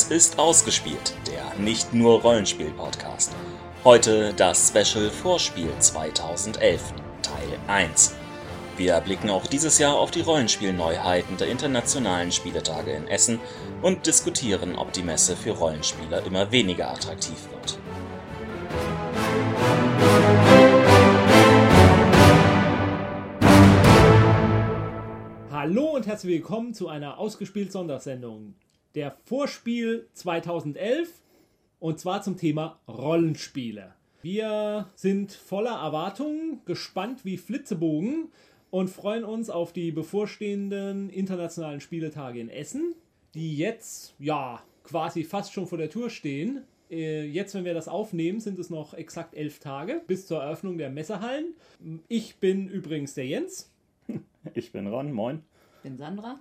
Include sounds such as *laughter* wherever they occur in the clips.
Dies ist ausgespielt, der nicht nur Rollenspiel-Podcast. Heute das Special Vorspiel 2011, Teil 1. Wir blicken auch dieses Jahr auf die Rollenspielneuheiten der internationalen Spieletage in Essen und diskutieren, ob die Messe für Rollenspieler immer weniger attraktiv wird. Hallo und herzlich willkommen zu einer ausgespielt Sondersendung. Der Vorspiel 2011 und zwar zum Thema Rollenspiele. Wir sind voller Erwartungen, gespannt wie Flitzebogen und freuen uns auf die bevorstehenden internationalen Spieletage in Essen, die jetzt ja quasi fast schon vor der Tour stehen. Äh, Jetzt, wenn wir das aufnehmen, sind es noch exakt elf Tage bis zur Eröffnung der Messehallen. Ich bin übrigens der Jens. Ich bin Ron, moin. bin Sandra.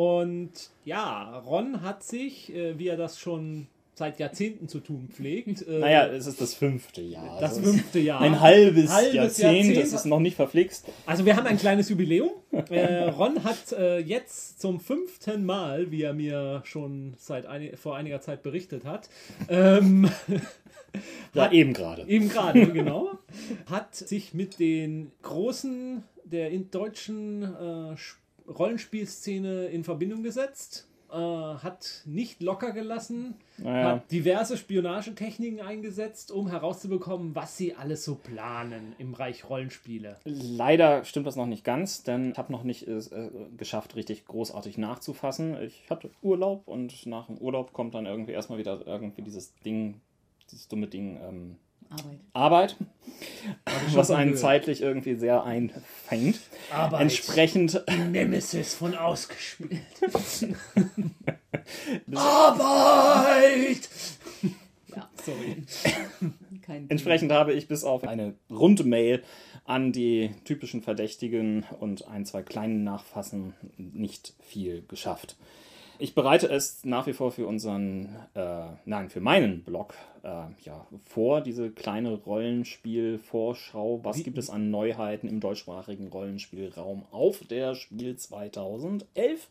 Und ja, Ron hat sich, äh, wie er das schon seit Jahrzehnten zu tun pflegt, äh, Naja, es ist das fünfte Jahr. das Also fünfte Jahr. Ein halbes, Halbes Jahrzehnt, Jahrzehnt. das ist noch nicht verflixt. Also wir haben ein kleines Jubiläum. *laughs* Äh, Ron hat äh, jetzt zum fünften Mal, wie er mir schon seit einig, vor einiger Zeit berichtet hat, ähm, *laughs* Ja, Hat- eben gerade. eben gerade, *laughs* genau, hat sich mit den Großen der in deutschen äh, Rollenspielszene in Verbindung gesetzt, äh, hat nicht locker gelassen, Naja, hat diverse Spionagetechniken eingesetzt, um herauszubekommen, was sie alles so planen im Bereich Rollenspiele. leider stimmt das noch nicht ganz, denn ich habe noch nicht es, äh, geschafft, richtig großartig nachzufassen. Ich hatte Urlaub und nach dem Urlaub kommt dann irgendwie erstmal wieder irgendwie dieses Ding, dieses dumme Ding, ähm, Arbeit. Arbeit, *laughs* was einen gehört. zeitlich irgendwie sehr einfängt. Arbeit. Entsprechend Nemesis von ausgespielt. *laughs* *laughs* Arbeit! Ja, Sorry. kein Entsprechend habe ich bis auf eine runde Mail an die typischen Verdächtigen und ein, zwei kleinen Nachfassen nicht viel geschafft. Ich bereite es nach wie vor für unseren, äh, nein, für meinen Blog äh, ja, vor, diese kleine Rollenspiel-Vorschau. Was gibt es an Neuheiten im deutschsprachigen Rollenspielraum auf der Spiel 2011?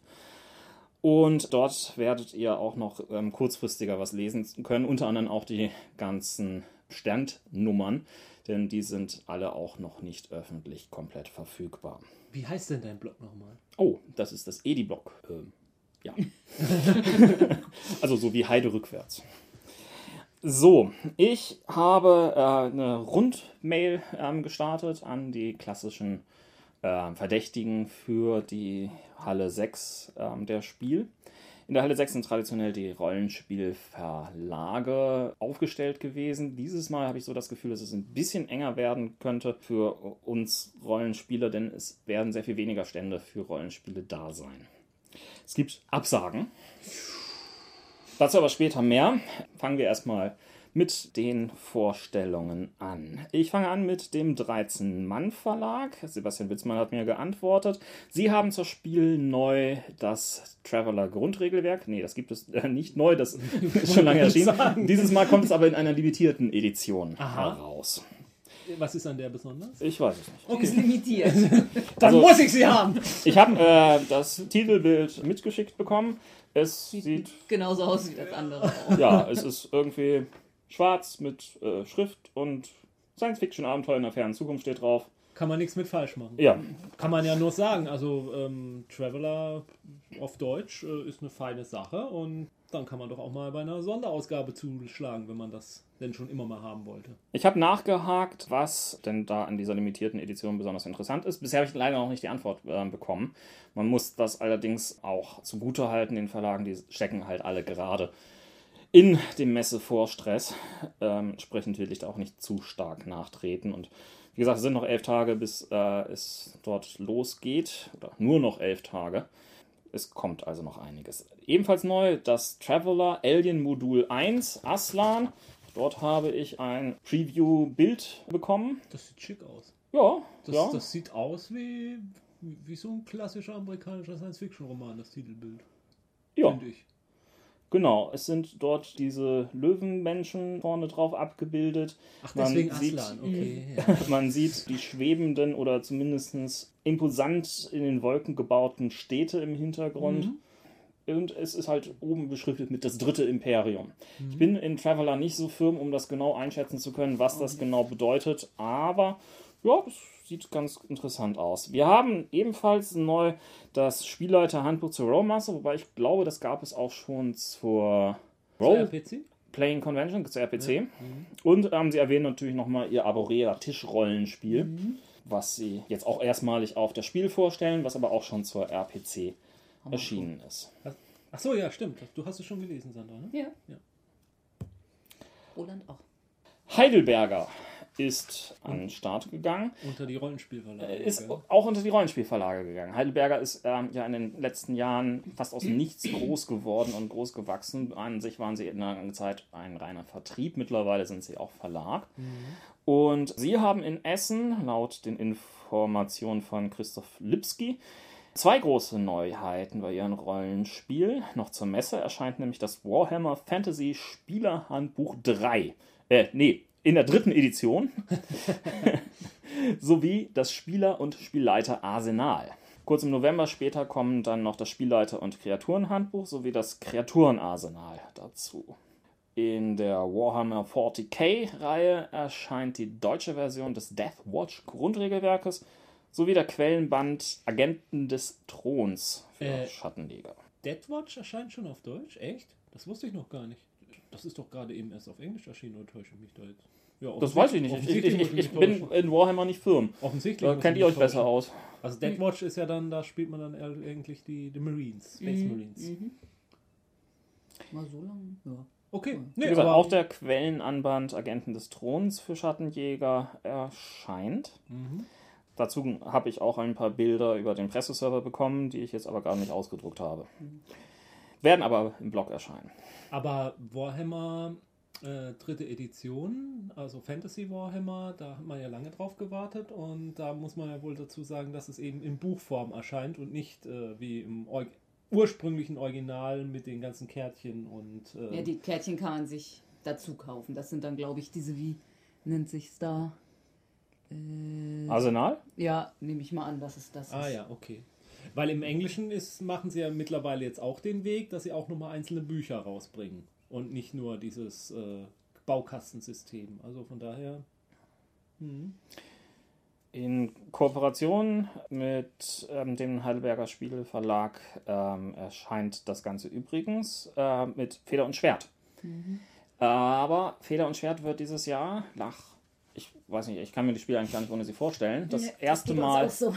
Und dort werdet ihr auch noch ähm, kurzfristiger was lesen können, unter anderem auch die ganzen Standnummern, denn die sind alle auch noch nicht öffentlich komplett verfügbar. Wie heißt denn dein Blog nochmal? Oh, das ist das Edi-Blog. Ähm, ja. *laughs* also so wie Heide rückwärts. So, ich habe äh, eine Rundmail ähm, gestartet an die klassischen äh, Verdächtigen für die Halle 6 ähm, der Spiel. In der Halle 6 sind traditionell die Rollenspielverlage aufgestellt gewesen. Dieses Mal habe ich so das Gefühl, dass es ein bisschen enger werden könnte für uns Rollenspieler, denn es werden sehr viel weniger Stände für Rollenspiele da sein. Es gibt Absagen. Dazu aber später mehr. Fangen wir erstmal mit den Vorstellungen an. Ich fange an mit dem 13-Mann-Verlag. Sebastian Witzmann hat mir geantwortet. Sie haben zur Spiel neu das Traveler-Grundregelwerk. Nee, das gibt es äh, nicht neu, das *laughs* ist schon lange erschienen. Dieses Mal kommt es aber in einer limitierten Edition Aha. heraus. Was ist an der besonders? Ich weiß es nicht. Ist limitiert. *laughs* Dann Also- muss ich sie haben! Ich habe äh, das Titelbild mitgeschickt bekommen. Es sieht Genauso aus wie das andere auch. *laughs* ja, es ist irgendwie schwarz mit äh, Schrift und Science-Fiction-Abenteuer in der fernen Zukunft steht drauf. Kann man nichts mit falsch machen. Ja, Kann man ja nur sagen. Also, ähm, Traveler auf Deutsch äh, ist eine feine Sache und dann kann man doch auch mal bei einer Sonderausgabe zuschlagen, wenn man das denn schon immer mal haben wollte. ich habe nachgehakt, was denn da an dieser limitierten Edition besonders interessant ist. Bisher habe ich leider noch nicht die Antwort äh, bekommen. Man muss das allerdings auch zugutehalten, den Verlagen, die stecken halt alle gerade in dem Messevorstress. Ähm, entsprechend will da auch nicht zu stark nachtreten. Und wie gesagt, es sind noch elf Tage, bis äh, es dort losgeht. Oder nur noch elf Tage. Es kommt also noch einiges. Ebenfalls neu das Traveler Alien Modul 1 Aslan. Dort habe ich ein Preview-Bild bekommen. Das sieht schick aus. Ja, Das, ja. das sieht aus wie, wie so ein klassischer amerikanischer Science-Fiction-Roman, das Titelbild. ja. Finde ich. Genau, es sind dort diese Löwenmenschen vorne drauf abgebildet. Ach, Man deswegen sieht- Aslan, okay. *laughs* Ja. Man sieht die schwebenden oder zumindest imposant in den Wolken gebauten Städte im Hintergrund. Mhm. und es ist halt oben beschriftet mit das dritte Imperium. Ich bin in Traveler nicht so firm, um das genau einschätzen zu können, was das genau bedeutet, aber ja, es sieht ganz interessant aus. Wir haben ebenfalls neu das Spielleiter-Handbuch zur Rollmaster, wobei ich glaube, das gab es auch schon zur Roll PC? Playing Convention, zur RPC. Und ähm, sie erwähnen natürlich nochmal ihr Arborea Tischrollenspiel, was sie jetzt auch erstmalig auf das Spiel vorstellen, was aber auch schon zur RPC erschienen ist. Ach so, ja, stimmt. Du hast es schon gelesen, Sandra, ne? Ja. Ja. Roland auch. Heidelberger ist an den Start gegangen. Unter die Rollenspielverlage. Ist gell? auch unter die Rollenspielverlage gegangen. Heidelberger ist ähm, ja in den letzten Jahren fast aus Nichts groß geworden und groß gewachsen. An sich waren sie in einer langen Zeit ein reiner Vertrieb. Mittlerweile sind sie auch Verlag. Und sie haben in Essen, laut den Informationen von Christoph Lipski, zwei große Neuheiten bei ihrem Rollenspiel. Noch zur Messe erscheint nämlich das Warhammer Fantasy Spielerhandbuch 3. Äh, nee, in der dritten Edition *laughs* sowie das Spieler- und Spielleiter Arsenal. Kurz im November später kommen dann noch das Spielleiter- und Kreaturenhandbuch sowie das Kreaturenarsenal dazu. In der Warhammer 40k-Reihe erscheint die deutsche Version des Death Watch Grundregelwerkes sowie der Quellenband Agenten des Throns für Äh, Schattenleger. Deadwatch erscheint schon auf Deutsch? Echt? Das wusste ich noch gar nicht. Das ist doch gerade eben erst auf Englisch erschienen, oder täusche ich mich da jetzt? Ja, Das weiß ich nicht. Ich, ich, ich, bin in Warhammer nicht firm. Offensichtlich. Da muss kennt ihr euch besser aus. Also Deadwatch ist ja dann, da spielt man dann eigentlich die, die Marines, Space Marines. Mal so lang? Ja. Okay. Wie Nee, gesagt, aber auch der Quellenanband Agenten des Throns für Schattenjäger erscheint. Mhm. Dazu habe ich auch ein paar Bilder über den Presseserver bekommen, die ich jetzt aber gar nicht ausgedruckt habe. Werden aber im Blog erscheinen. Aber Warhammer äh, dritte Edition, also Fantasy Warhammer, da hat man ja lange drauf gewartet und da muss man ja wohl dazu sagen, dass es eben in Buchform erscheint und nicht äh, wie im Or ursprünglichen Original mit den ganzen Kärtchen und äh, Ja, die Kärtchen kann man sich dazu kaufen. Das sind dann, glaube ich, diese, wie nennt sich's da? Äh, Arsenal? ja, nehme ich mal an, dass es das Ah ist. ja, okay. Weil im Englischen ist, machen sie ja mittlerweile jetzt auch den Weg, dass sie auch nochmal einzelne Bücher rausbringen und nicht nur dieses äh, Baukastensystem. Also von daher. Hm. In Kooperation mit ähm, dem Heidelberger Spieleverlag ähm, erscheint das Ganze übrigens äh, mit Feder und Schwert. Aber Feder und Schwert wird dieses Jahr nach, ich weiß nicht, ich kann mir die Spiele eigentlich gar nicht ohne sie vorstellen. Das Ja, erste Mal so.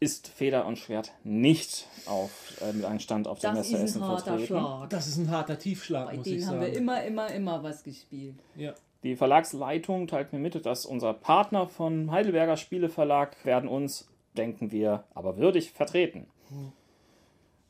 Ist Feder und Schwert nicht auf, äh, mit einem Stand auf Das Messe ist Essen ein harter vertreten. Schlag. Das ist ein harter Tiefschlag, Bei muss ich denen sagen. haben wir immer, immer, immer was gespielt. ja. Die Verlagsleitung teilt mir mit, dass unser Partner von Heidelberger Spieleverlag werden uns, denken wir, aber würdig vertreten.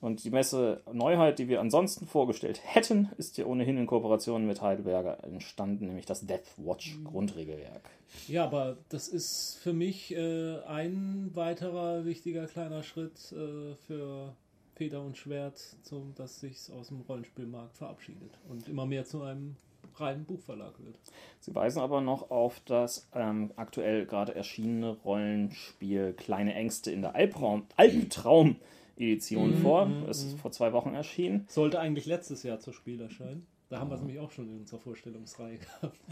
Und die Messe Neuheit, die wir ansonsten vorgestellt hätten, ist ja ohnehin in Kooperation mit Heidelberger entstanden, nämlich das Death Watch Grundregelwerk. ja, aber das ist für mich äh, ein weiterer wichtiger kleiner Schritt äh, für Feder und Schwert, zum, dass sich aus dem Rollenspielmarkt verabschiedet und immer mehr zu einem reinen Buchverlag wird. Sie weisen aber noch auf das ähm, aktuell gerade erschienene Rollenspiel Kleine Ängste in der Albtraum, Albtraum-Edition vor. Es ist vor zwei Wochen erschienen. Sollte eigentlich letztes Jahr zur Spiel erscheinen. Da haben wir es nämlich auch schon in unserer Vorstellungsreihe gehabt. *laughs*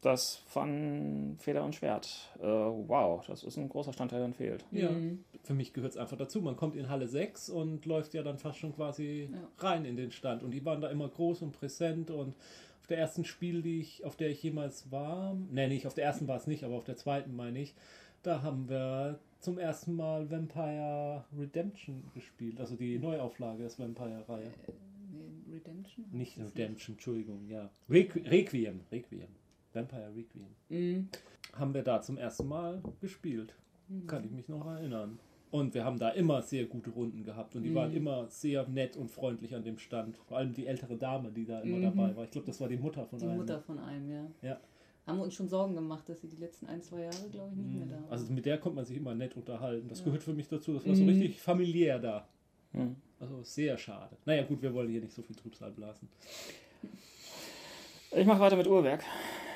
Das von Feder und Schwert. Äh, wow, das ist ein großer Stand, der dann fehlt. Ja, für mich gehört es einfach dazu. Man kommt in Halle 6 und läuft ja dann fast schon quasi rein in den Stand. Und die waren da immer groß und präsent und auf der ersten Spiel, die ich, auf der ich jemals war, ne, nicht auf der ersten war es nicht, aber auf der zweiten meine ich, da haben wir zum ersten Mal Vampire Redemption gespielt, also die Neuauflage des Vampire-Reihe. Nee, Redemption? Nicht Redemption, Entschuldigung, ja. Requ Requiem, Requiem. Vampire Requiem. Mhm. Haben wir da zum ersten Mal gespielt. Kann ich mich noch erinnern. Und wir haben da immer sehr gute Runden gehabt und die waren immer sehr nett und freundlich an dem Stand. Vor allem die ältere Dame, die da immer dabei war. Ich glaube, das war die Mutter von Die einem. Mutter von einem, ja. Ja. Haben wir uns schon Sorgen gemacht, dass sie die letzten ein, zwei Jahre, glaube ich, nicht mehr da war. Also mit der kommt man sich immer nett unterhalten. Das gehört für mich dazu. Das war so richtig familiär da. Also sehr schade. Naja gut, wir wollen hier nicht so viel Trübsal blasen. Ich mache weiter mit Uhrwerk.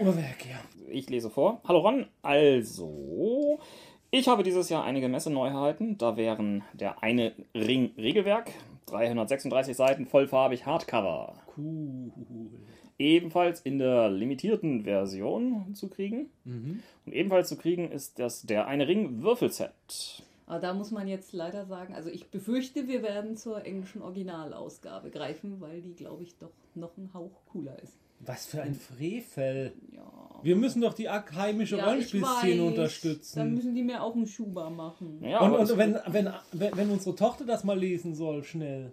Uhrwerk, ja. Ich lese vor. Hallo Ron. Also, Ich habe dieses Jahr einige Messeneuheiten. Da wären der eine Ring Regelwerk, 336 Seiten, vollfarbig Hardcover. Cool. Ebenfalls in der limitierten Version zu kriegen. Und ebenfalls zu kriegen ist das der eine Ring Würfelset. Aber da muss man jetzt leider sagen, also ich befürchte, wir werden zur englischen Originalausgabe greifen, weil die, glaube ich, doch noch ein Hauch cooler ist. Was für ein Frevel. Ja. Wir müssen doch die heimische Ja, Rollenspielszene unterstützen. Dann müssen die mir auch einen Schuber machen. Ja, und und wenn, wenn, wenn, wenn unsere Tochter das mal lesen soll, schnell.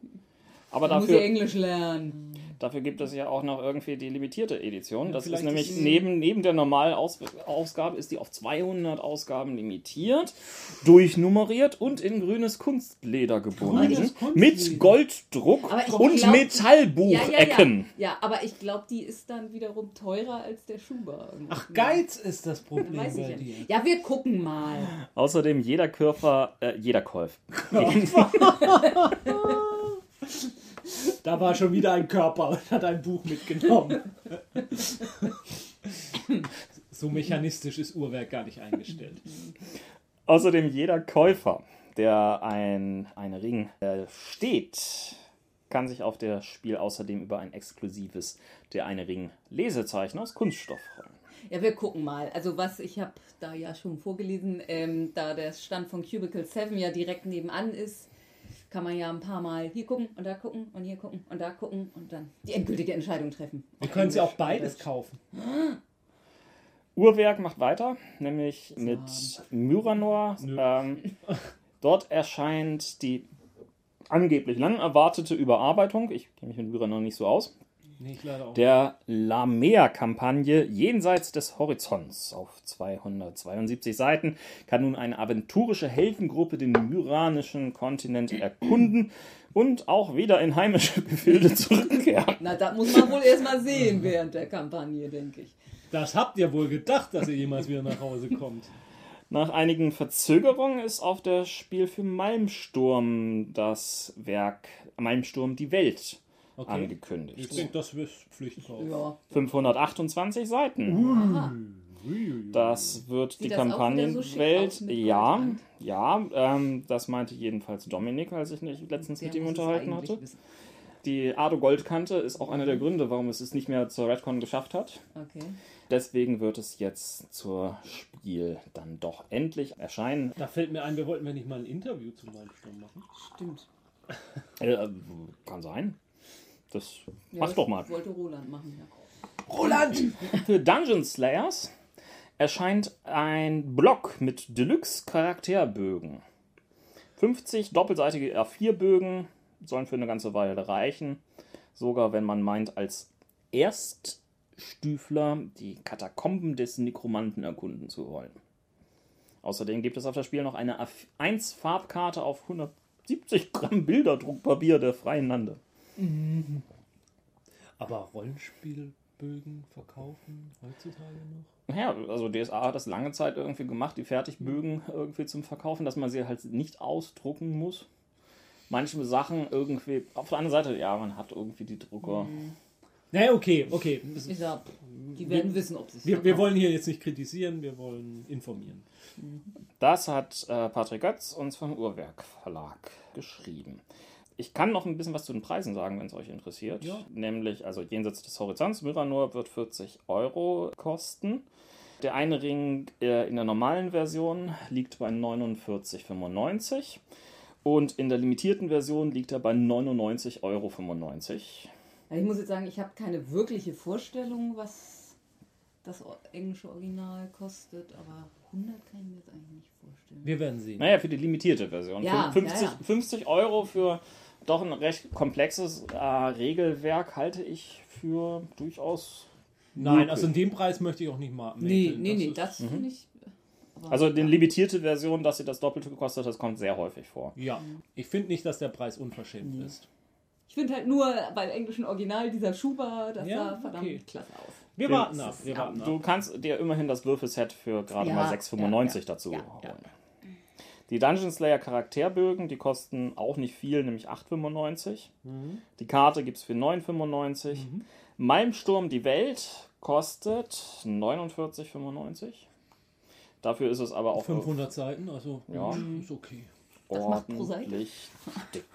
aber Da muss sie dafür, Englisch lernen. Dafür gibt es ja auch noch irgendwie die limitierte Edition. Das ist nämlich ist- neben, neben der normalen Aus Ausgabe ist die auf 200 Ausgaben limitiert, durchnummeriert und in grünes Kunstleder gebunden. Grünes Kunstleder. Mit Golddruck Aber ich und glaub- Metallbuchecken. Ja, aber ich glaube, die ist dann wiederum teurer als der Schuber. Ach, Geiz ist das Problem bei ja. dir. Ja, wir gucken mal. Außerdem jeder Körper, äh, jeder Käuf. *laughs* *laughs* *laughs* Da war schon wieder ein Körper und hat ein Buch mitgenommen. so mechanistisch ist Uhrwerk gar nicht eingestellt. Außerdem jeder Käufer, der ein, ein Ring äh, steht, kann sich auf das Spiel außerdem über ein exklusives Der eine Ring Lesezeichen aus Kunststoff freuen. Ja, wir gucken mal. Also was, ich habe da ja schon vorgelesen, ähm, da der Stand von Cubicle 7 ja direkt nebenan ist, kann man ja ein paar Mal hier gucken und da gucken und hier gucken und da gucken und dann die endgültige Entscheidung treffen. Wir können sie auch beides kaufen. *gasps* Uhrwerk macht weiter, nämlich mit Myranor. Ähm, *laughs* dort erscheint die angeblich lang erwartete Überarbeitung. Ich kenne mich mit Myranor nicht so aus. Nee, der Lamea-Kampagne Jenseits des Horizonts. Auf 272 Seiten kann nun eine aventurische Heldengruppe den myranischen Kontinent erkunden und auch wieder in heimische *laughs* Gefilde zurückkehren. Na, da muss man wohl erstmal sehen während der Kampagne, denke ich. Das habt ihr wohl gedacht, dass ihr jemals wieder nach Hause kommt. Nach einigen Verzögerungen ist auf das Spiel für Malmsturm das Werk Malmsturm die Welt Okay. angekündigt. Ich denke, das wird Pflichtkauf. Ja. 528 Seiten. Das wird Sieht die Kampagnenwelt. so ja, ja, ähm, das meinte jedenfalls Dominik, als ich mich letztens mit ihm unterhalten hatte. wissen. Die Ado Goldkante ist auch einer der Gründe, warum es es nicht mehr zur Redcon geschafft hat. Okay. Deswegen wird es jetzt zur Spiel dann doch endlich erscheinen. Da fällt mir ein, wir wollten wir nicht mal ein Interview zum Malmsturm machen. Stimmt. Äh, kann sein. Das Ja, mach doch mal. Wollte Roland machen, ja. Roland! Für Dungeon Slayers erscheint ein Block mit Deluxe-Charakterbögen. 50 doppelseitige R4-Bögen sollen für eine ganze Weile reichen. Sogar wenn man meint, als Erststüfler die Katakomben des Nekromanten erkunden zu wollen. Außerdem gibt es auf das Spiel noch eine A1-Farbkarte auf 170 Gramm Bilderdruckpapier der Freien Lande. Aber Rollenspielbögen verkaufen heutzutage noch? Ja, also DSA hat das lange Zeit irgendwie gemacht, die Fertigbögen irgendwie zum Verkaufen, dass man sie halt nicht ausdrucken muss. Manche Sachen irgendwie, auf der anderen Seite, ja, man hat irgendwie die Drucker. Naja, okay, okay. Ich sag, die werden wissen, ob sie es Wir, wir wollen hier jetzt nicht kritisieren, wir wollen informieren. Das hat äh, Patrick Götz uns vom Uhrwerk Verlag geschrieben. Ich kann noch ein bisschen was zu den Preisen sagen, wenn es euch interessiert. Ja. Nämlich, also jenseits des Horizonts, Myranor wird 40 Euro kosten. Der eine Ring äh, in der normalen Version liegt bei 49,95 und in der limitierten Version liegt er bei 99,95 Euro. Ich muss jetzt sagen, ich habe keine wirkliche Vorstellung, was das englische Original kostet, aber 100 kann ich mir jetzt eigentlich nicht vorstellen. Wir werden sehen. Naja, für die limitierte Version. Ja, 50, ja, ja. 50 Euro für doch ein recht komplexes äh, Regelwerk halte ich für durchaus. Nein, möglich. also in dem Preis möchte ich auch nicht mal. Nee, nee, nee, ist- das finde ich. aber- Also die limitierte Version, dass sie das Doppelte gekostet hat, das kommt sehr häufig vor. Ja, ich finde nicht, dass der Preis unverschämt ist. Ich finde halt nur beim englischen Original dieser Schuber, das Ja, sah verdammt okay. klasse aus. Wir warten ab. Wir warten ab. Du kannst dir immerhin das Würfelset für gerade Ja, mal 6,95 ja, ja. dazu Ja, holen. Die Dungeon Slayer Charakterbögen, die kosten auch nicht viel, nämlich 8,95. Mhm. Die Karte gibt es für 9,95. Malmsturm die Welt kostet 49,95. Dafür ist es aber auch 500 Seiten, also Ja. mm, ist okay. Das macht pro Seite? dick.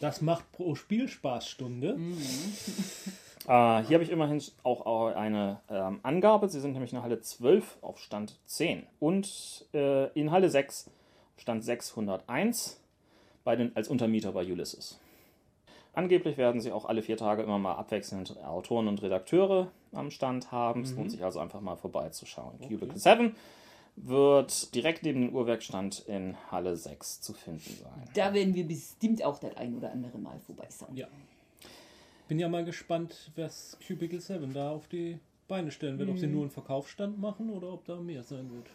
Das macht pro Spielspaßstunde. *laughs* Äh, hier habe ich immerhin auch eine ähm, Angabe. Sie sind nämlich in Halle 12 auf Stand 10 und äh, in Halle 6 Stand 601 bei den, als Untermieter bei Ulysses. Angeblich werden sie auch alle vier Tage immer mal abwechselnd Autoren und Redakteure am Stand haben. Es lohnt sich also einfach mal vorbeizuschauen. Cubicle 7 wird direkt neben dem Uhrwerkstand in Halle 6 zu finden sein. Da werden wir bestimmt auch das ein oder andere Mal vorbeischauen. Ja. Bin ja mal gespannt, was Cubicle 7 da auf die Beine stellen wird. Ob sie nur einen Verkaufsstand machen oder ob da mehr sein wird.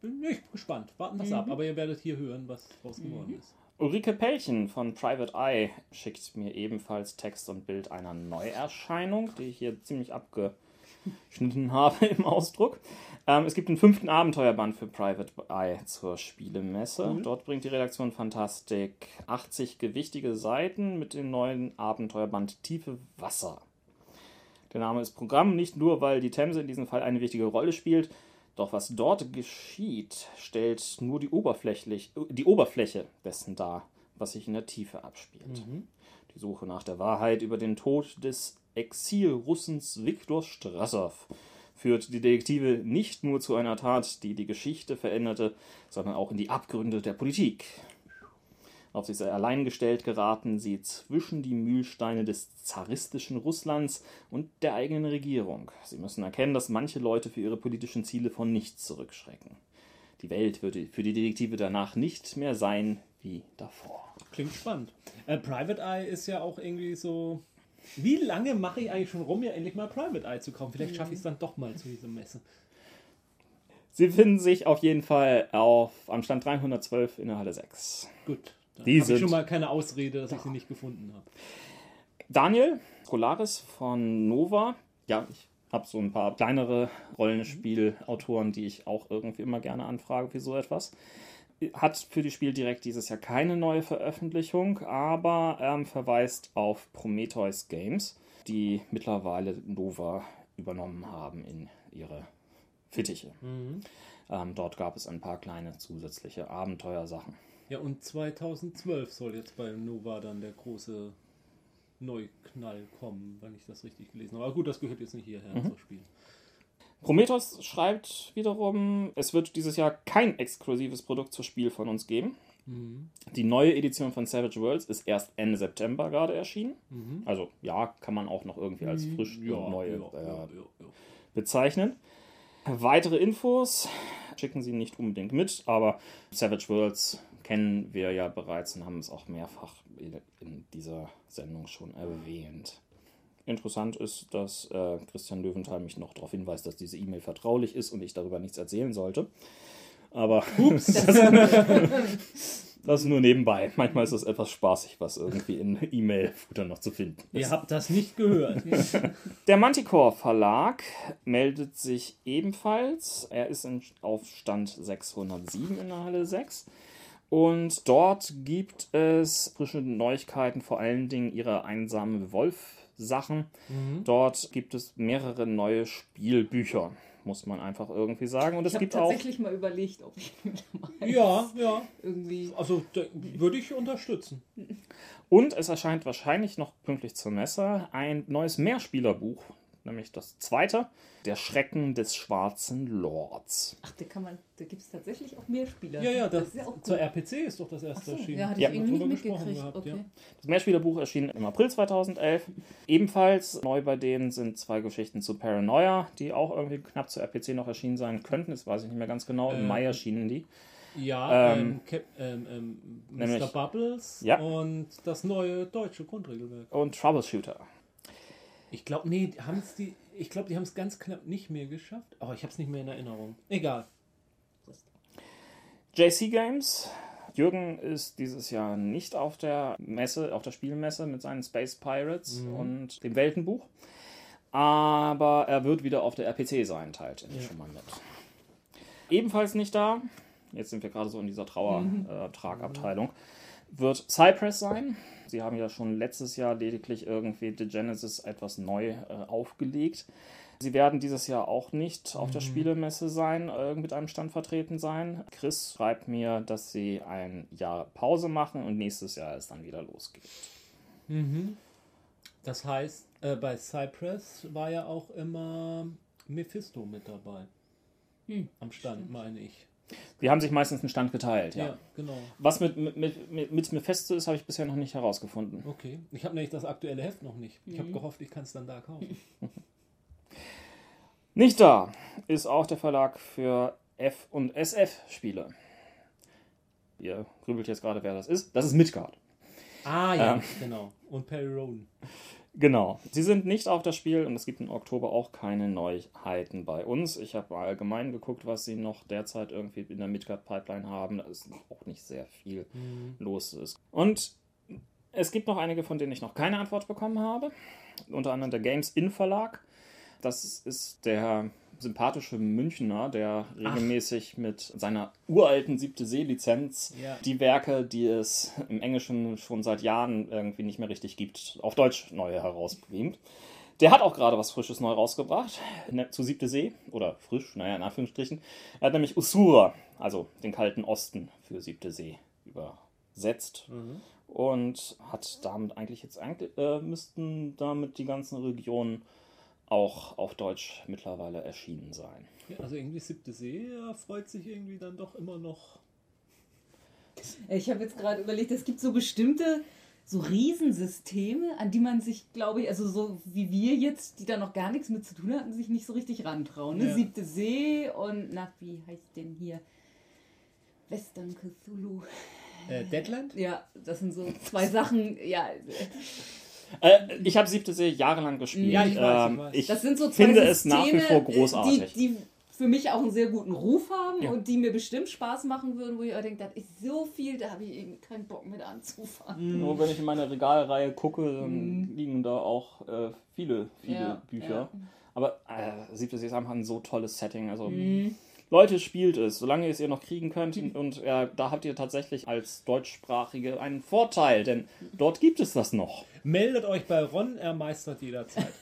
Bin echt gespannt. Warten das ab. Aber ihr werdet hier hören, was draus geworden ist. Ulrike Pellchen von Private Eye schickt mir ebenfalls Text und Bild einer Neuerscheinung, die ich hier ziemlich abgeschnitten *laughs* habe im Ausdruck. Ähm, es gibt einen fünften Abenteuerband für Private Eye zur Spielemesse. Dort bringt die Redaktion Fantastik 80 gewichtige Seiten mit dem neuen Abenteuerband Tiefe Wasser. Der Name ist Programm, nicht nur, weil die Themse in diesem Fall eine wichtige Rolle spielt, doch was dort geschieht, stellt nur die, oberflächlich, die Oberfläche dessen dar, was sich in der Tiefe abspielt. Die Suche nach der Wahrheit über den Tod des Exilrussens Viktor Strassow führt die Detektive nicht nur zu einer Tat, die die Geschichte veränderte, sondern auch in die Abgründe der Politik. Auf sich allein gestellt geraten sie zwischen die Mühlsteine des zaristischen Russlands und der eigenen Regierung. Sie müssen erkennen, dass manche Leute für ihre politischen Ziele von nichts zurückschrecken. Die Welt würde für die Detektive danach nicht mehr sein wie davor. Klingt spannend. Äh, Private Eye ist ja auch irgendwie so. Wie lange mache ich eigentlich schon rum, mir endlich mal Private Eye zu kaufen? Vielleicht schaffe ich es dann doch mal zu dieser Messe. Sie finden sich auf jeden Fall auf, am Stand 312 in der Halle 6. Gut. Dann habe ich schon mal keine Ausrede, dass ich sie nicht gefunden habe. Daniel Skolaris von Nova. Ja, ich habe so ein paar kleinere Rollenspielautoren, die ich auch irgendwie immer gerne anfrage für so etwas. Hat für die Spiel direkt dieses Jahr keine neue Veröffentlichung, aber ähm, verweist auf Prometheus Games, die mittlerweile Nova übernommen haben in ihre Fittiche. Ähm, dort gab es ein paar kleine zusätzliche Abenteuersachen. Ja, und 2012 soll jetzt bei Nova dann der große Neuknall kommen, wenn ich das richtig gelesen habe. Aber gut, das gehört jetzt nicht hierher Mhm. zum Spiel. Prometheus schreibt wiederum, es wird dieses Jahr kein exklusives Produkt zur Spiel von uns geben. Die neue Edition von Savage Worlds ist erst Ende September gerade erschienen. Also ja, kann man auch noch irgendwie als frisch und neu äh, ja. bezeichnen. Weitere Infos schicken sie nicht unbedingt mit, aber Savage Worlds kennen wir ja bereits und haben es auch mehrfach in dieser Sendung schon erwähnt. Interessant ist, dass äh, Christian Löwenthal mich noch darauf hinweist, dass diese E-Mail vertraulich ist und ich darüber nichts erzählen sollte. Aber *laughs* das nur nebenbei. Manchmal ist es etwas spaßig, was irgendwie in E-Mail-Futter noch zu finden ist. Ihr habt das nicht gehört. *laughs* Der Manticore Verlag meldet sich ebenfalls. Er ist in, auf Stand 607 in der Halle 6. Und dort gibt es frische Neuigkeiten, vor allen Dingen ihre einsame Wolf-Sachen. Dort gibt es mehrere neue Spielbücher, muss man einfach irgendwie sagen. Und es Ich habe gibt auch. tatsächlich mal überlegt, ob ich mal ja, ja. irgendwie. Also würde ich unterstützen. Und es erscheint wahrscheinlich noch pünktlich zur Messe ein neues Mehrspielerbuch, nämlich das zweite, Der Schrecken des Schwarzen Lords. Ach, da kann man, da gibt es tatsächlich auch mehr Spieler. Ja, ja, das, ist ja auch zur. RPC ist doch das erste Ach so, erschienen. ja, hatte Ja. ich irgendwie Drüber nicht gesprochen mitgekriegt. gehabt, okay. ja. Das Mehrspielerbuch erschien im April 2011. Ebenfalls neu bei denen sind zwei Geschichten zu Paranoia, die auch irgendwie knapp zur RPC noch erschienen sein könnten. Das weiß ich nicht mehr ganz genau. Im Äh, Mai erschienen die. Ja, Ähm, ähm, ähm, ähm, Mr. nämlich- Bubbles Ja. und das neue deutsche Grundregelwerk. Und Troubleshooter. Ich glaube, nee, haben's die, ich glaube, die haben es ganz knapp nicht mehr geschafft. Aber ich habe es nicht mehr in Erinnerung. Egal. JC Games. Jürgen ist dieses Jahr nicht auf der Messe, auf der Spielmesse mit seinen Space Pirates und dem Weltenbuch. Aber er wird wieder auf der RPC sein, teilt er schon mal mit. Ebenfalls nicht da, jetzt sind wir gerade so in dieser Trauertragabteilung, wird Cypress sein. Sie haben ja schon letztes Jahr lediglich irgendwie The Genesis etwas neu äh, aufgelegt. Sie werden dieses Jahr auch nicht auf der Spielemesse sein, äh, mit einem Stand vertreten sein. Chris schreibt mir, dass sie ein Jahr Pause machen und nächstes Jahr es dann wieder losgeht. Das heißt, äh, bei Cypress war ja auch immer Mephisto mit dabei. Am Stand, meine ich. Die haben sich meistens einen Stand geteilt, ja. Ja, genau. Was mit, mit, mit, mit Mephisto ist, habe ich bisher noch nicht herausgefunden. Okay. Ich habe nämlich das aktuelle Heft noch nicht. Ich habe gehofft, ich kann es dann da kaufen. *laughs* Nicht da ist auch der Verlag für F- und SF-Spiele. Ihr grübelt jetzt gerade, wer das ist. Das ist Midgard. Ah ja, Ähm. genau. Und Perry Roden. Genau. Sie sind nicht auf das Spiel und es gibt im Oktober auch keine Neuheiten bei uns. Ich habe mal allgemein geguckt, was sie noch derzeit irgendwie in der Midgard-Pipeline haben. Da ist auch nicht sehr viel los ist. Und es gibt noch einige, von denen ich noch keine Antwort bekommen habe. Unter anderem der Games In Verlag. Das ist der sympathische Münchner, der regelmäßig mit seiner uralten siebte See-Lizenz Ja. die Werke, die es im Englischen schon seit Jahren irgendwie nicht mehr richtig gibt, auf Deutsch neue herausbringt. Der hat auch gerade was Frisches neu rausgebracht, ne, zu siebte See, oder frisch, naja, in Anführungsstrichen. Er hat nämlich Usura, also den kalten Osten für siebte See, übersetzt. Und hat damit eigentlich jetzt, eigentlich, äh, müssten damit die ganzen Regionen auch auf Deutsch mittlerweile erschienen sein. Ja, also irgendwie siebte See ja, freut sich irgendwie dann doch immer noch. Ich habe jetzt gerade überlegt, es gibt so bestimmte so Riesensysteme, an die man sich, glaube ich, also so wie wir jetzt, die da noch gar nichts mit zu tun hatten, sich nicht so richtig rantrauen. Ne? Ja. Siebte See und, na, wie heißt denn hier? Western Cthulhu. Äh, Deadland? Ja, das sind so zwei Sachen, ja. Äh, ich habe siebte See jahrelang gespielt. Ja, ich weiß, ich Ähm, weiß. ich Das sind so zwei finde Systeme, es nach wie vor äh, großartig. Die, die für mich auch einen sehr guten Ruf haben Ja. und die mir bestimmt Spaß machen würden, wo ich auch denke, das ist so viel, da habe ich irgendwie keinen Bock mit anzufangen. Nur wenn ich in meine Regalreihe gucke, dann liegen da auch äh, viele, viele Ja, Bücher. ja. Aber äh, siebte See ist einfach ein so tolles Setting. Also Mhm. Leute, spielt es, solange ihr es ihr noch kriegen könnt. Und äh, da habt ihr tatsächlich als Deutschsprachige einen Vorteil, denn dort gibt es das noch. Meldet euch bei Ron, er meistert jederzeit.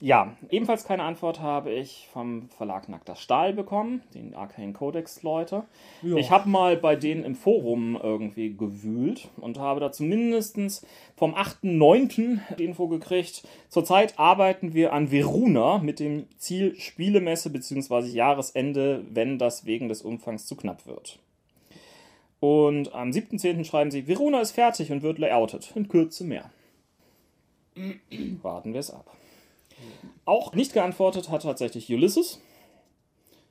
Ja, ebenfalls keine Antwort habe ich vom Verlag Nackter Stahl bekommen, den Arcane Codex Leute. Ja. Ich habe mal bei denen im Forum irgendwie gewühlt und habe da zumindest vom 8.9. die Info gekriegt. Zurzeit arbeiten wir an Veruna mit dem Ziel Spielemesse bzw. Jahresende, wenn das wegen des Umfangs zu knapp wird. Und am 7.10. schreiben sie, Veruna ist fertig und wird layoutet. In Kürze mehr. Warten wir es ab. Auch nicht geantwortet hat tatsächlich Ulysses.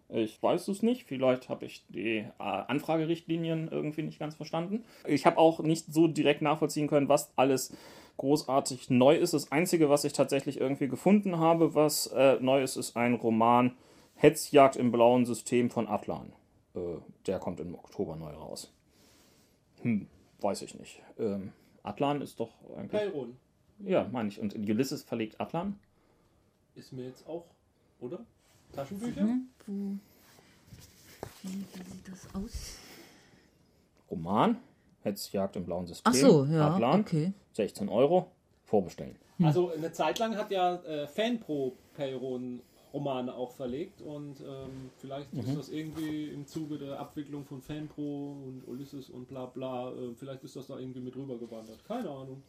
Ich weiß es nicht. Vielleicht habe ich die äh, Anfragerichtlinien irgendwie nicht ganz verstanden. Ich habe auch nicht so direkt nachvollziehen können, was alles großartig neu ist. Das Einzige, was ich tatsächlich irgendwie gefunden habe, was äh, neu ist, ist ein Roman Hetzjagd im blauen System von Atlan. Äh, der kommt im Oktober neu raus. Hm, weiß ich nicht. Ähm, Atlan ist doch eigentlich. Peyron Ja, meine ich. Und Ulysses verlegt Atlan. ist mir jetzt auch, oder? Taschenbücher? Mhm. Wie sieht das aus? Roman. Hetzjagd im blauen System. Ach so, ja, Atlan. okay. 16 Euro. Vorbestellen. Also eine Zeit lang hat ja äh, Fanpro Peyron Romane auch verlegt und ähm, vielleicht Mhm. ist das irgendwie im Zuge der Abwicklung von Fanpro und Ulysses und bla bla, äh, vielleicht ist das da irgendwie mit rübergewandert. Keine Ahnung.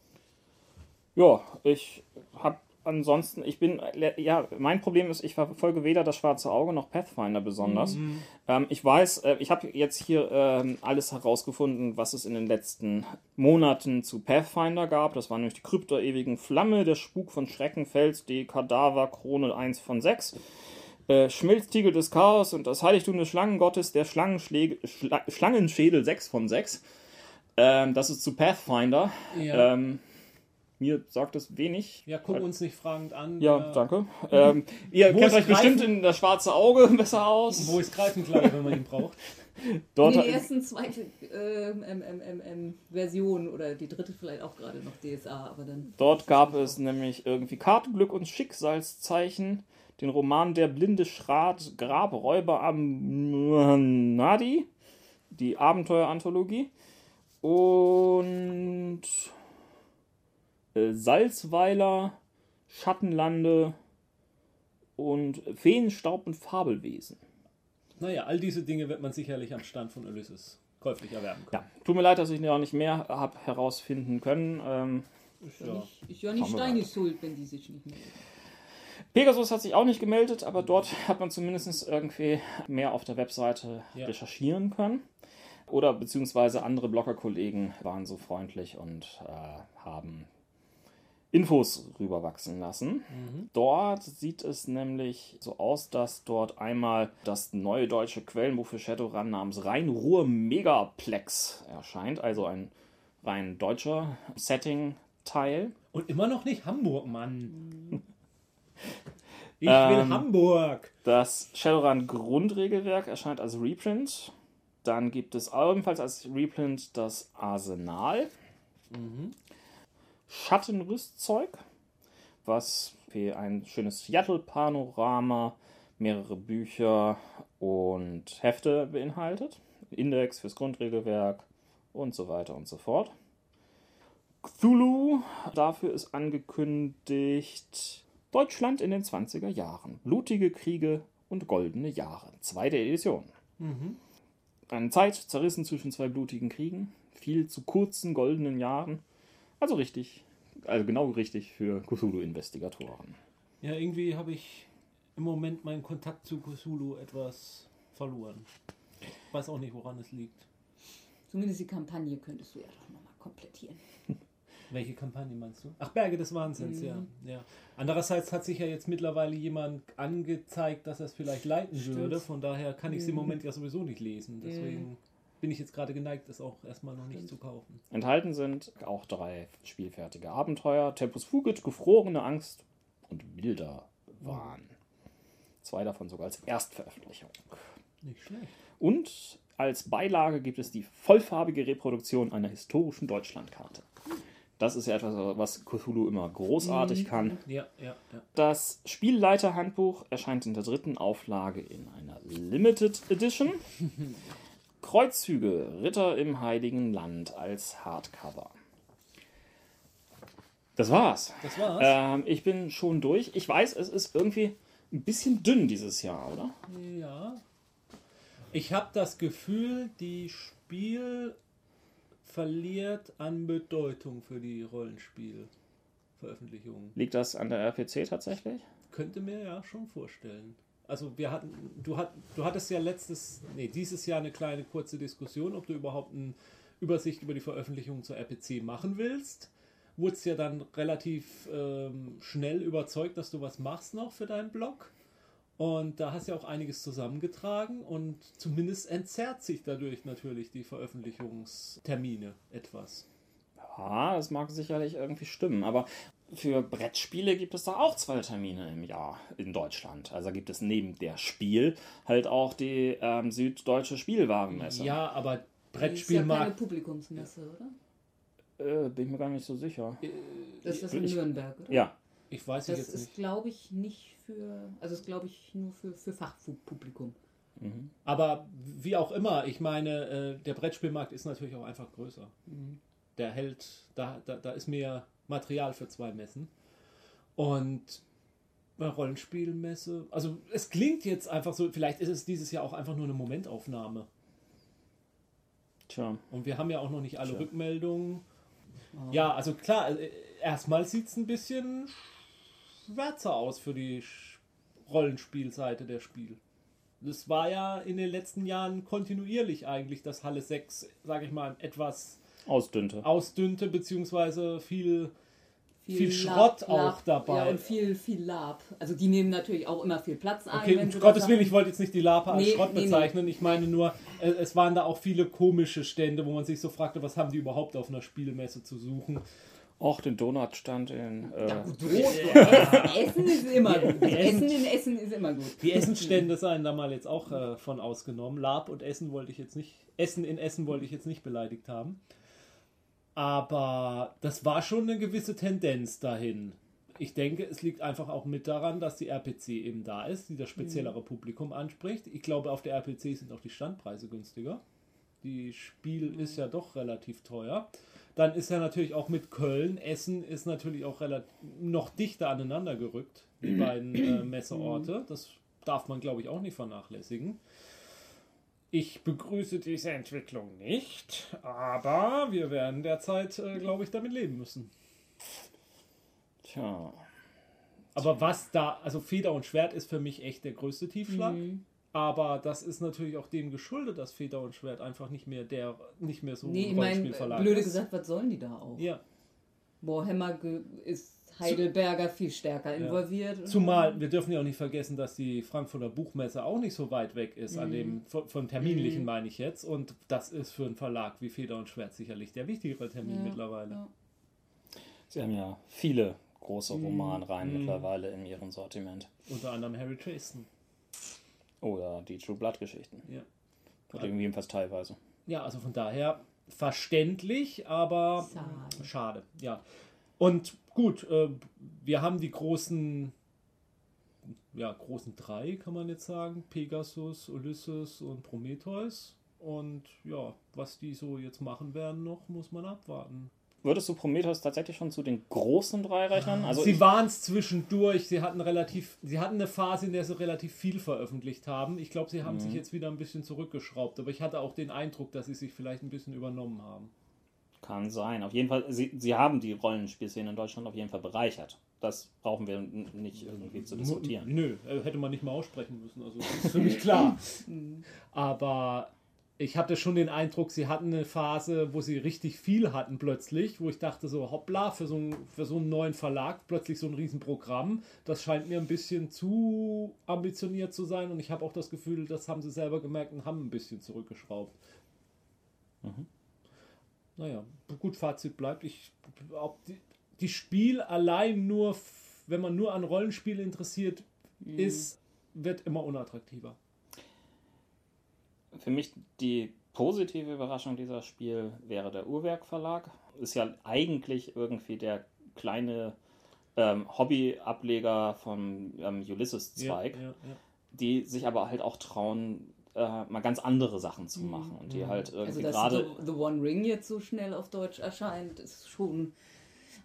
Ja, ich habe ansonsten, ich bin, äh, ja, mein Problem ist, ich verfolge weder das schwarze Auge noch Pathfinder besonders. Ähm, ich weiß, äh, ich habe jetzt hier ähm, alles herausgefunden, was es in den letzten Monaten zu Pathfinder gab. Das war nämlich die Krypta ewigen Flamme, der Spuk von Schreckenfels, die Kadaver Krone 1 von 6. Äh, Schmelztiegel des Chaos und das Heiligtum des Schlangengottes, der Schlangenschläge, Schla Schlangenschädel 6 von 6. Ähm, das ist zu Pathfinder. Ja, Ähm, mir sagt es wenig. ja guck uns nicht fragend an. Ja, äh, danke. *laughs* Ähm, ihr kennt euch bestimmt Greifen? in das schwarze Auge besser aus. Wo ist Greifenklau, wenn man ihn braucht? *laughs* Dort, In den ersten zwei ähm, ähm, ähm, Versionen oder die dritte vielleicht auch gerade noch DSA, aber dann. dort gab es nämlich irgendwie Kartenglück und Schicksalszeichen, den Roman Der blinde Schrat, Grabräuber am Nadi, die Abenteueranthologie und äh, Salzweiler, Schattenlande und Feenstaub und Fabelwesen. Naja, all diese Dinge wird man sicherlich am Stand von Ulysses käuflich erwerben können. Ja, tut mir leid, dass ich noch nicht mehr habe herausfinden können. Ähm, Ja. ja. Ich, ist ja nicht Steini schuld, wenn die sich nicht melden. Pegasus hat sich auch nicht gemeldet, aber dort hat man zumindest irgendwie mehr auf der Webseite Ja. recherchieren können. Oder beziehungsweise andere Bloggerkollegen waren so freundlich und äh, haben Infos rüberwachsen lassen. Dort sieht es nämlich so aus, dass dort einmal das neue deutsche Quellenbuch für Shadowrun namens Rhein-Ruhr Megaplex erscheint, also ein rein deutscher Setting-Teil. Und immer noch nicht Hamburg, Mann. *laughs* Ich Ähm, will Hamburg. Das Shadowrun Grundregelwerk erscheint als Reprint. Dann gibt es ebenfalls als Reprint das Arsenal. Schattenrüstzeug, was für ein schönes Seattle-Panorama, mehrere Bücher und Hefte beinhaltet. Index fürs Grundregelwerk und so weiter und so fort. Cthulhu, dafür ist angekündigt Deutschland in den 20er Jahren. Blutige Kriege und goldene Jahre. Zweite Edition. Eine Zeit zerrissen zwischen zwei blutigen Kriegen. Viel zu kurzen goldenen Jahren. Also richtig, also genau richtig für Cthulhu-Investigatoren. Ja, irgendwie habe ich im Moment meinen Kontakt zu Cthulhu etwas verloren. Weiß auch nicht, woran es liegt. Zumindest die Kampagne könntest du ja doch nochmal komplettieren. *laughs* Welche Kampagne meinst du? Ach, Berge des Wahnsinns, ja. Mhm. ja. Andererseits hat sich ja jetzt mittlerweile jemand angezeigt, dass er es vielleicht leiten Stimmt. würde. Von daher kann ich es im Mhm. Moment ja sowieso nicht lesen. Deswegen bin ich jetzt gerade geneigt, es auch erstmal noch nicht zu kaufen. Enthalten sind auch drei spielfertige Abenteuer: Tempus Fugit, Gefrorene Angst und Wilder Wahn. Zwei davon sogar als Erstveröffentlichung. Nicht schlecht. Und als Beilage gibt es die vollfarbige Reproduktion einer historischen Deutschlandkarte. Das ist ja etwas, was Cthulhu immer großartig kann. Ja, ja, ja. Das Spielleiterhandbuch erscheint in der dritten Auflage in einer Limited Edition. *laughs* Kreuzzüge, Ritter im Heiligen Land als Hardcover. Das war's. Das war's. Ähm, ich bin schon durch. Ich weiß, es ist irgendwie ein bisschen dünn dieses Jahr, oder? Ja. Ich habe das Gefühl, die Spiel verliert an Bedeutung für die Rollenspielveröffentlichungen. Liegt das an der RPC tatsächlich? Könnte mir ja schon vorstellen. Also wir hatten, du, hat, du hattest ja letztes, nee, dieses Jahr eine kleine kurze Diskussion, ob du überhaupt eine Übersicht über die Veröffentlichungen zur RPC machen willst. Wurdest ja dann relativ ähm, schnell überzeugt, dass du was machst noch für deinen Blog. Und da hast du ja auch einiges zusammengetragen und zumindest entzerrt sich dadurch natürlich die Veröffentlichungstermine etwas. Ja, das mag sicherlich irgendwie stimmen, aber für Brettspiele gibt es da auch zwei Termine im Jahr in Deutschland. Also gibt es neben der Spiel halt auch die ähm, Süddeutsche Spielwarenmesse. Ja, aber Das ist ja keine Brettspielmarkt. Publikumsmesse, oder? Äh, bin ich mir gar nicht so sicher. Das ist das Ich- in Nürnberg, oder? Ja, Ich weiß Das jetzt ist, nicht. glaube ich, nicht für, also ist, glaube ich, nur für, für Fachpublikum. Aber wie auch immer, ich meine, äh, der Brettspielmarkt ist natürlich auch einfach größer. Der hält, da, da, da ist mehr Material für zwei Messen. Und bei Rollenspielmesse, also es klingt jetzt einfach so, vielleicht ist es dieses Jahr auch einfach nur eine Momentaufnahme. tja. Und wir haben ja auch noch nicht alle Tja. Rückmeldungen. Ja, also klar, äh, erstmal sieht es ein bisschen schwärzer aus für die Rollenspielseite der Spiel. Das war ja in den letzten Jahren kontinuierlich eigentlich, dass Halle 6, sage ich mal, etwas Ausdünnte. ausdünnte, beziehungsweise viel, viel Schrott auch dabei. Ja, und viel, viel Lab. Also die nehmen natürlich auch immer viel Platz ein. Okay, um Gottes Willen, ich wollte jetzt nicht die Lapa als Nee, Schrott nee, nee. bezeichnen. Ich meine nur, äh, es waren da auch viele komische Stände, wo man sich so fragte, was haben die überhaupt auf einer Spielmesse zu suchen. Auch den Donutstand in. Äh, Ja, gut, *laughs* Essen, ist immer gut. Die Essen- in Essen ist immer gut. Die Essensstände seien da mal jetzt auch äh, von ausgenommen. Lab und Essen wollte ich jetzt nicht, Essen in Essen wollte ich jetzt nicht beleidigt haben. Aber das war schon eine gewisse Tendenz dahin. Ich denke, es liegt einfach auch mit daran, dass die RPC eben da ist, die das speziellere Publikum anspricht. Ich glaube, auf der RPC sind auch die Standpreise günstiger. Die Spiel ist ja doch relativ teuer. Dann ist er natürlich auch mit Köln, Essen ist natürlich auch relativ noch dichter aneinander gerückt, die beiden äh, Messeorte. *clears throat* Das darf man, glaube ich, auch nicht vernachlässigen. Ich begrüße diese Entwicklung nicht, aber wir werden derzeit, äh, glaube ich, damit leben müssen. Tja. Aber was da, also Feder und Schwert ist für mich echt der größte Tiefschlag. Mhm. Aber das ist natürlich auch dem geschuldet, dass Feder und Schwert einfach nicht mehr der, nicht mehr so Nee, ein ich meine, Rollenspielverlag blöde gesagt, was sollen die da auch? Ja. Warhammer ist Heidelberger viel stärker involviert. Zumal wir dürfen ja auch nicht vergessen, dass die Frankfurter Buchmesse auch nicht so weit weg ist, an dem von, von terminlichen meine ich jetzt. Und das ist für einen Verlag wie Feder und Schwert sicherlich der wichtigere Termin Ja, mittlerweile. ja. Sie haben ja viele große Romanreihen mittlerweile in ihrem Sortiment. Unter anderem Harry Dresden. Oder die True Blood Geschichten. Ja. Oder irgendwie jedenfalls teilweise. Ja, also von daher verständlich, aber Schade. schade. Ja. Und gut, äh, wir haben die großen, ja, großen drei, kann man jetzt sagen. Pegasus, Ulysses und Prometheus. Und ja, was die so jetzt machen werden noch, muss man abwarten. Würdest du Prometheus tatsächlich schon zu den großen drei rechnen? Also sie waren es zwischendurch, sie hatten relativ, sie hatten eine Phase, in der sie relativ viel veröffentlicht haben. Ich glaube, sie haben Mhm. sich jetzt wieder ein bisschen zurückgeschraubt, aber ich hatte auch den Eindruck, dass sie sich vielleicht ein bisschen übernommen haben. kann sein. Auf jeden Fall, sie, sie haben die Rollenspielszene in Deutschland auf jeden Fall bereichert. Das brauchen wir nicht irgendwie zu diskutieren. Nö, äh, hätte man nicht mal aussprechen müssen. Also das ist für mich klar. *laughs* Aber ich hatte schon den Eindruck, sie hatten eine Phase, wo sie richtig viel hatten plötzlich, wo ich dachte so, hoppla, für so, einen, für so einen neuen Verlag plötzlich so ein Riesenprogramm. Das scheint mir ein bisschen zu ambitioniert zu sein und ich habe auch das Gefühl, das haben sie selber gemerkt und haben ein bisschen zurückgeschraubt. Naja, gut, Fazit bleibt. Ich, ob die, die Spiel allein nur, wenn man nur an Rollenspiele interessiert ist, wird immer unattraktiver. Für mich die positive Überraschung dieser Spiel wäre der Uhrwerk Verlag. Ist ja eigentlich irgendwie der kleine ähm, Hobby-Ableger vom ähm, Ulysses-Zweig, Ja, ja, ja. die sich aber halt auch trauen, äh, mal ganz andere Sachen zu machen und die halt Also, irgendwie dass gerade. The, The One Ring jetzt so schnell auf Deutsch erscheint, ist schon.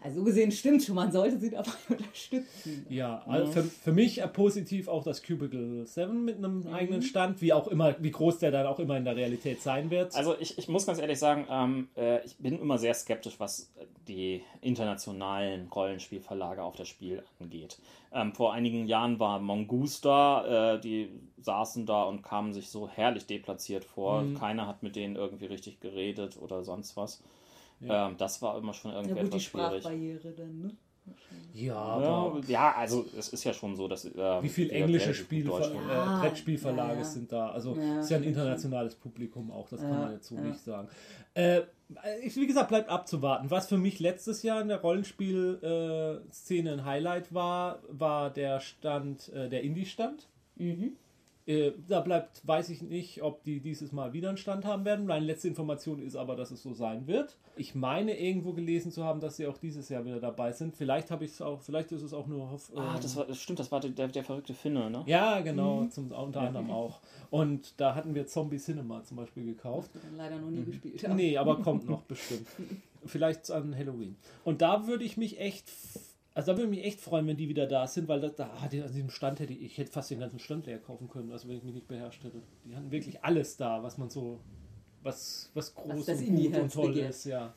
Also, so gesehen stimmt schon, man sollte sie dabei *laughs* unterstützen. Ja, also für, für mich positiv auch das Cubicle 7 mit einem eigenen Stand, wie auch immer, wie groß der dann auch immer in der Realität sein wird. Also ich, ich muss ganz ehrlich sagen, ähm, äh, ich bin immer sehr skeptisch, was die internationalen Rollenspielverlage auf das Spiel angeht. Ähm, vor einigen Jahren war Mongoose da, äh, die saßen da und kamen sich so herrlich deplatziert vor. Keiner hat mit denen irgendwie richtig geredet oder sonst was. Ähm, das war immer schon irgendwie Ja, gut, die etwas schwierig. Sprachbarriere dann, ne? ja, Ja, aber ja, also es ist ja schon so, dass. ähm, wie viele englische Spiel, äh. Ja, Brettspielverlage ja, ja. sind da? Also Ja, ist ja ein internationales Publikum auch, das kann Ja, man jetzt so ja. nicht sagen. Äh, ich, wie gesagt, bleibt abzuwarten. Was für mich letztes Jahr in der Rollenspiel-Szene ein Highlight war, war der Stand, äh, der Indie-Stand. Mhm. Äh, da bleibt, weiß ich nicht, ob die dieses Mal wieder einen Stand haben werden. Meine letzte Information ist aber, dass es so sein wird. Ich meine irgendwo gelesen zu haben, dass sie auch dieses Jahr wieder dabei sind. Vielleicht habe ich es auch, vielleicht ist es auch nur auf. Ah, ähm, das, war, das stimmt, das war der, der verrückte Finne, ne? ja, genau, zum, unter anderem auch. Und da hatten wir Zombie Cinema zum Beispiel gekauft. Leider noch nie gespielt haben. Nee, aber *laughs* kommt noch bestimmt. Vielleicht an Halloween. Und da würde ich mich echt, also da würde ich mich echt freuen, wenn die wieder da sind, weil da, hatte an diesem Stand hätte ich, ich hätte fast den ganzen Stand leer kaufen können, also wenn ich mich nicht beherrscht hätte. Die hatten wirklich alles da, was man so, was, was groß das und gut und toll begehrt. ist, ja.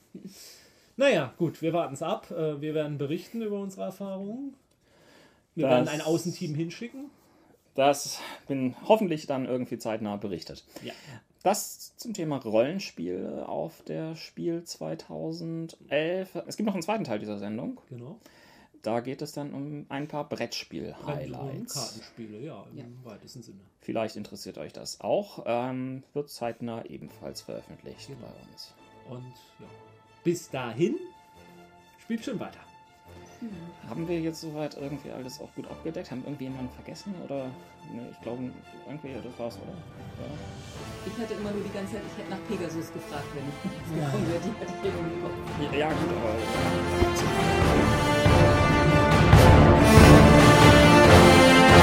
Naja, gut, wir warten es ab. Äh, Wir werden berichten über unsere Erfahrungen. Wir Das- werden ein Außenteam hinschicken. Das bin hoffentlich dann irgendwie zeitnah berichtet. Ja. Das zum Thema Rollenspiel auf der Spiel 2011. Es gibt noch einen zweiten Teil dieser Sendung. Genau. Da geht es dann um ein paar Brettspiel-Highlights. Kartenspiele, ja, im Ja. weitesten Sinne. Vielleicht interessiert euch das auch. Ähm, wird zeitnah ebenfalls veröffentlicht Genau. bei uns. Und ja, bis dahin, spielt schön weiter. Haben wir jetzt soweit irgendwie alles auch gut abgedeckt? Haben irgendwie jemanden vergessen? Oder ne, ich glaube, irgendwie, das war's, oder? Ja. Ich hatte immer nur die ganze Zeit, ich hätte nach Pegasus gefragt, wenn ich gekommen *laughs* wäre. Die hatte ich. Ja, ja, gut, aber.